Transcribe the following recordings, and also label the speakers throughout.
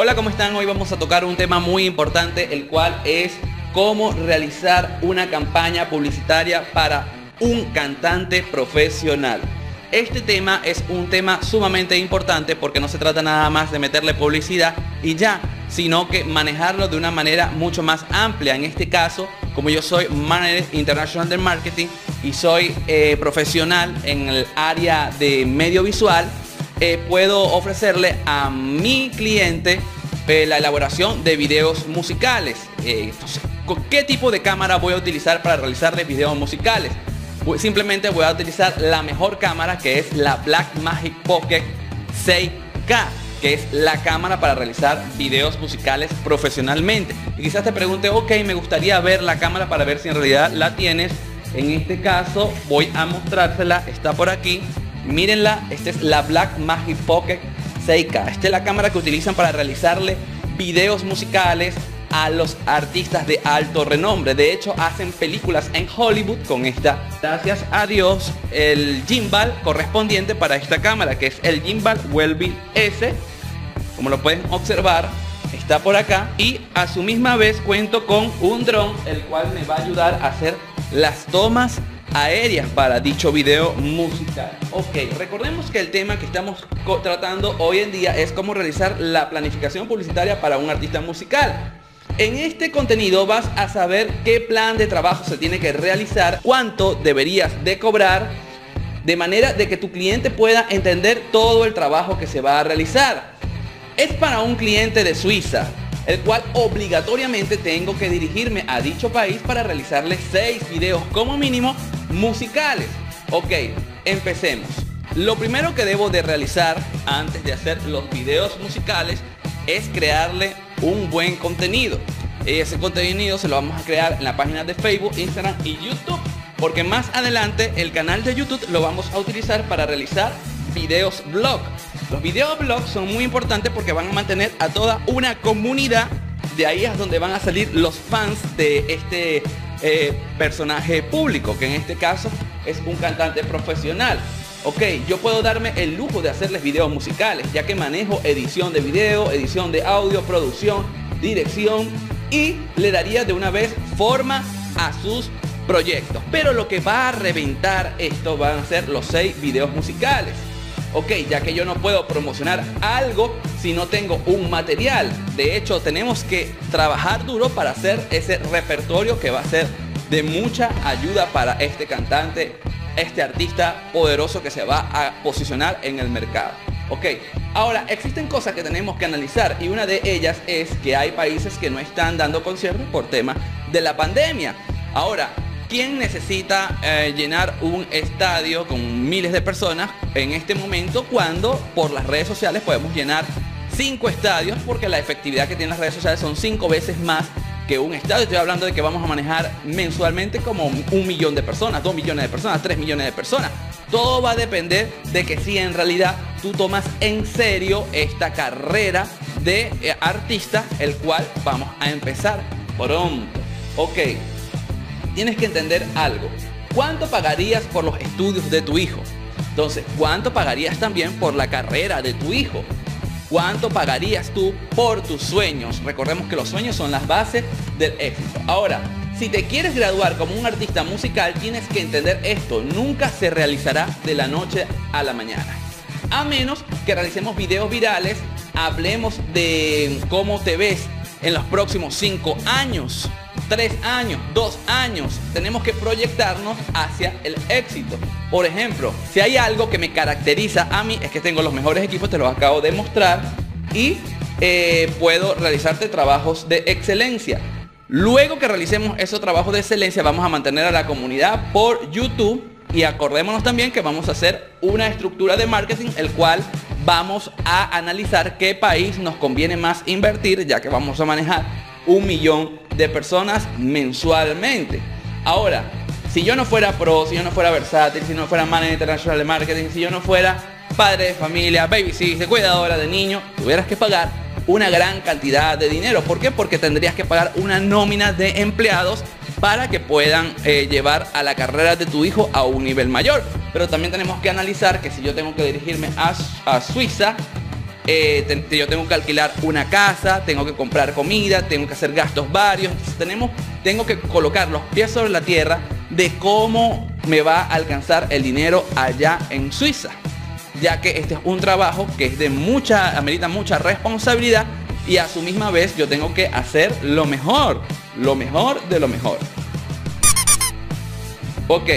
Speaker 1: Hola, ¿cómo están? Hoy vamos a tocar un tema muy importante, el cual es cómo realizar una campaña publicitaria para un cantante profesional. Este tema es un tema sumamente importante porque no se trata nada más de meterle publicidad y ya, sino que manejarlo de una manera mucho más amplia. En este caso, como yo soy manager internacional de marketing y soy eh, profesional en el área de medio visual, eh, puedo ofrecerle a mi cliente eh, la elaboración de videos musicales. ¿Con qué tipo de cámara voy a utilizar para realizarle videos musicales? Simplemente voy a utilizar la mejor cámara que es la Blackmagic Pocket 6K que es la cámara para realizar videos musicales profesionalmente. Y quizás te pregunte, ok, me gustaría ver la cámara para ver si en realidad la tienes. En este caso voy a mostrársela, está por aquí. Mírenla, esta es la Blackmagic Pocket 6K. Esta es la cámara que utilizan para realizarle videos musicales a los artistas de alto renombre. De hecho, hacen películas en Hollywood con esta. Gracias a Dios, el gimbal correspondiente para esta cámara, que es el gimbal Wellby S. Como lo pueden observar, está por acá. Y a su misma vez cuento con un dron, el cual me va a ayudar a hacer las tomas aéreas para dicho video musical. Ok, recordemos que el tema que estamos tratando hoy en día es cómo realizar la planificación publicitaria para un artista musical. En este contenido vas a saber qué plan de trabajo se tiene que realizar, cuánto deberías de cobrar, de manera de que tu cliente pueda entender todo el trabajo que se va a realizar. Es para un cliente de Suiza, el cual obligatoriamente tengo que dirigirme a dicho país para realizarle 6 videos como mínimo musicales. Ok, empecemos. Lo primero que debo de realizar antes de hacer los videos musicales es crearle un buen contenido. Ese contenido se lo vamos a crear en la página de Facebook, Instagram y YouTube. Porque más adelante el canal de YouTube lo vamos a utilizar para realizar videos blog. Los videos blog son muy importantes porque van a mantener a toda una comunidad. De ahí es donde van a salir los fans de este eh, personaje público, que en este caso es un cantante profesional. Ok, yo puedo darme el lujo de hacerles videos musicales, ya que manejo edición de video, edición de audio, producción, dirección y le daría de una vez forma a sus proyectos. Pero lo que va a reventar esto van a ser los seis videos musicales. Ok, ya que yo no puedo promocionar algo si no tengo un material. De hecho, tenemos que trabajar duro para hacer ese repertorio que va a ser de mucha ayuda para este cantante este artista poderoso que se va a posicionar en el mercado. Ok, ahora existen cosas que tenemos que analizar y una de ellas es que hay países que no están dando conciertos por tema de la pandemia. Ahora, ¿quién necesita eh, llenar un estadio con miles de personas en este momento cuando por las redes sociales podemos llenar cinco estadios porque la efectividad que tienen las redes sociales son cinco veces más que un estadio. Estoy hablando de que vamos a manejar mensualmente como un millón de personas, dos millones de personas, tres millones de personas. Todo va a depender de que si en realidad tú tomas en serio esta carrera de eh, artista, el cual vamos a empezar pronto. Ok, tienes que entender algo. ¿Cuánto pagarías por los estudios de tu hijo? Entonces, ¿cuánto pagarías también por la carrera de tu hijo? ¿Cuánto pagarías tú por tus sueños? Recordemos que los sueños son las bases del éxito. Ahora, si te quieres graduar como un artista musical, tienes que entender esto. Nunca se realizará de la noche a la mañana. A menos que realicemos videos virales, hablemos de cómo te ves en los próximos cinco años tres años, dos años, tenemos que proyectarnos hacia el éxito. Por ejemplo, si hay algo que me caracteriza a mí, es que tengo los mejores equipos, te los acabo de mostrar, y eh, puedo realizarte trabajos de excelencia. Luego que realicemos esos trabajos de excelencia, vamos a mantener a la comunidad por YouTube y acordémonos también que vamos a hacer una estructura de marketing, el cual vamos a analizar qué país nos conviene más invertir, ya que vamos a manejar un millón de personas mensualmente. Ahora, si yo no fuera pro, si yo no fuera versátil, si no fuera manager internacional de marketing, si yo no fuera padre de familia, babysitter, cuidadora de niños, tuvieras que pagar una gran cantidad de dinero. ¿Por qué? Porque tendrías que pagar una nómina de empleados para que puedan eh, llevar a la carrera de tu hijo a un nivel mayor. Pero también tenemos que analizar que si yo tengo que dirigirme a, a Suiza, eh, yo tengo que alquilar una casa, tengo que comprar comida, tengo que hacer gastos varios. Tenemos, tengo que colocar los pies sobre la tierra de cómo me va a alcanzar el dinero allá en Suiza. Ya que este es un trabajo que es de mucha, amerita mucha responsabilidad y a su misma vez yo tengo que hacer lo mejor, lo mejor de lo mejor. Ok,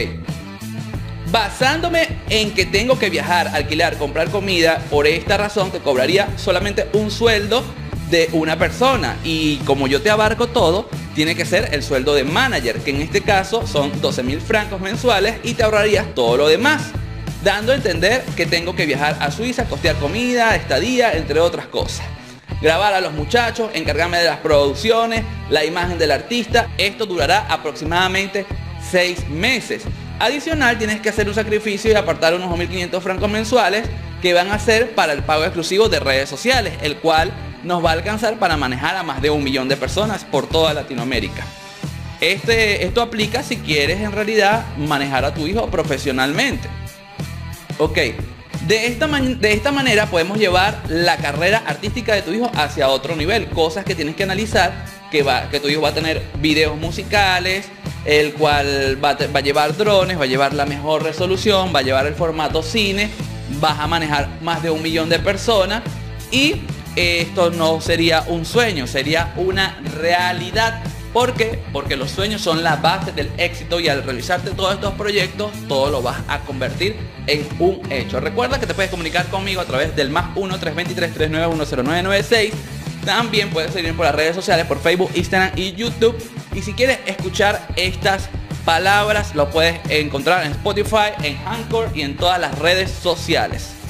Speaker 1: basándome en que tengo que viajar, alquilar, comprar comida, por esta razón te cobraría solamente un sueldo de una persona y como yo te abarco todo, tiene que ser el sueldo de manager, que en este caso son 12 mil francos mensuales y te ahorrarías todo lo demás, dando a entender que tengo que viajar a Suiza, costear comida, estadía, entre otras cosas grabar a los muchachos, encargarme de las producciones, la imagen del artista. Esto durará aproximadamente seis meses. Adicional, tienes que hacer un sacrificio y apartar unos 2.500 francos mensuales que van a ser para el pago exclusivo de redes sociales, el cual nos va a alcanzar para manejar a más de un millón de personas por toda Latinoamérica. Este, esto aplica si quieres en realidad manejar a tu hijo profesionalmente. Ok, de esta, de esta manera podemos llevar la carrera artística de tu hijo hacia otro nivel. Cosas que tienes que analizar, que, va, que tu hijo va a tener videos musicales, el cual va, a llevar drones, va a llevar la mejor resolución, va a llevar el formato cine, vas a manejar más de un millón de personas y esto no sería un sueño, sería una realidad ¿Por qué? Porque los sueños son la base del éxito y al realizarte todos estos proyectos, todo lo vas a convertir en un hecho. Recuerda que te puedes comunicar conmigo a través del más 1 323 391 También puedes seguir por las redes sociales, por Facebook, Instagram y YouTube. Y si quieres escuchar estas palabras, lo puedes encontrar en Spotify, en Anchor y en todas las redes sociales.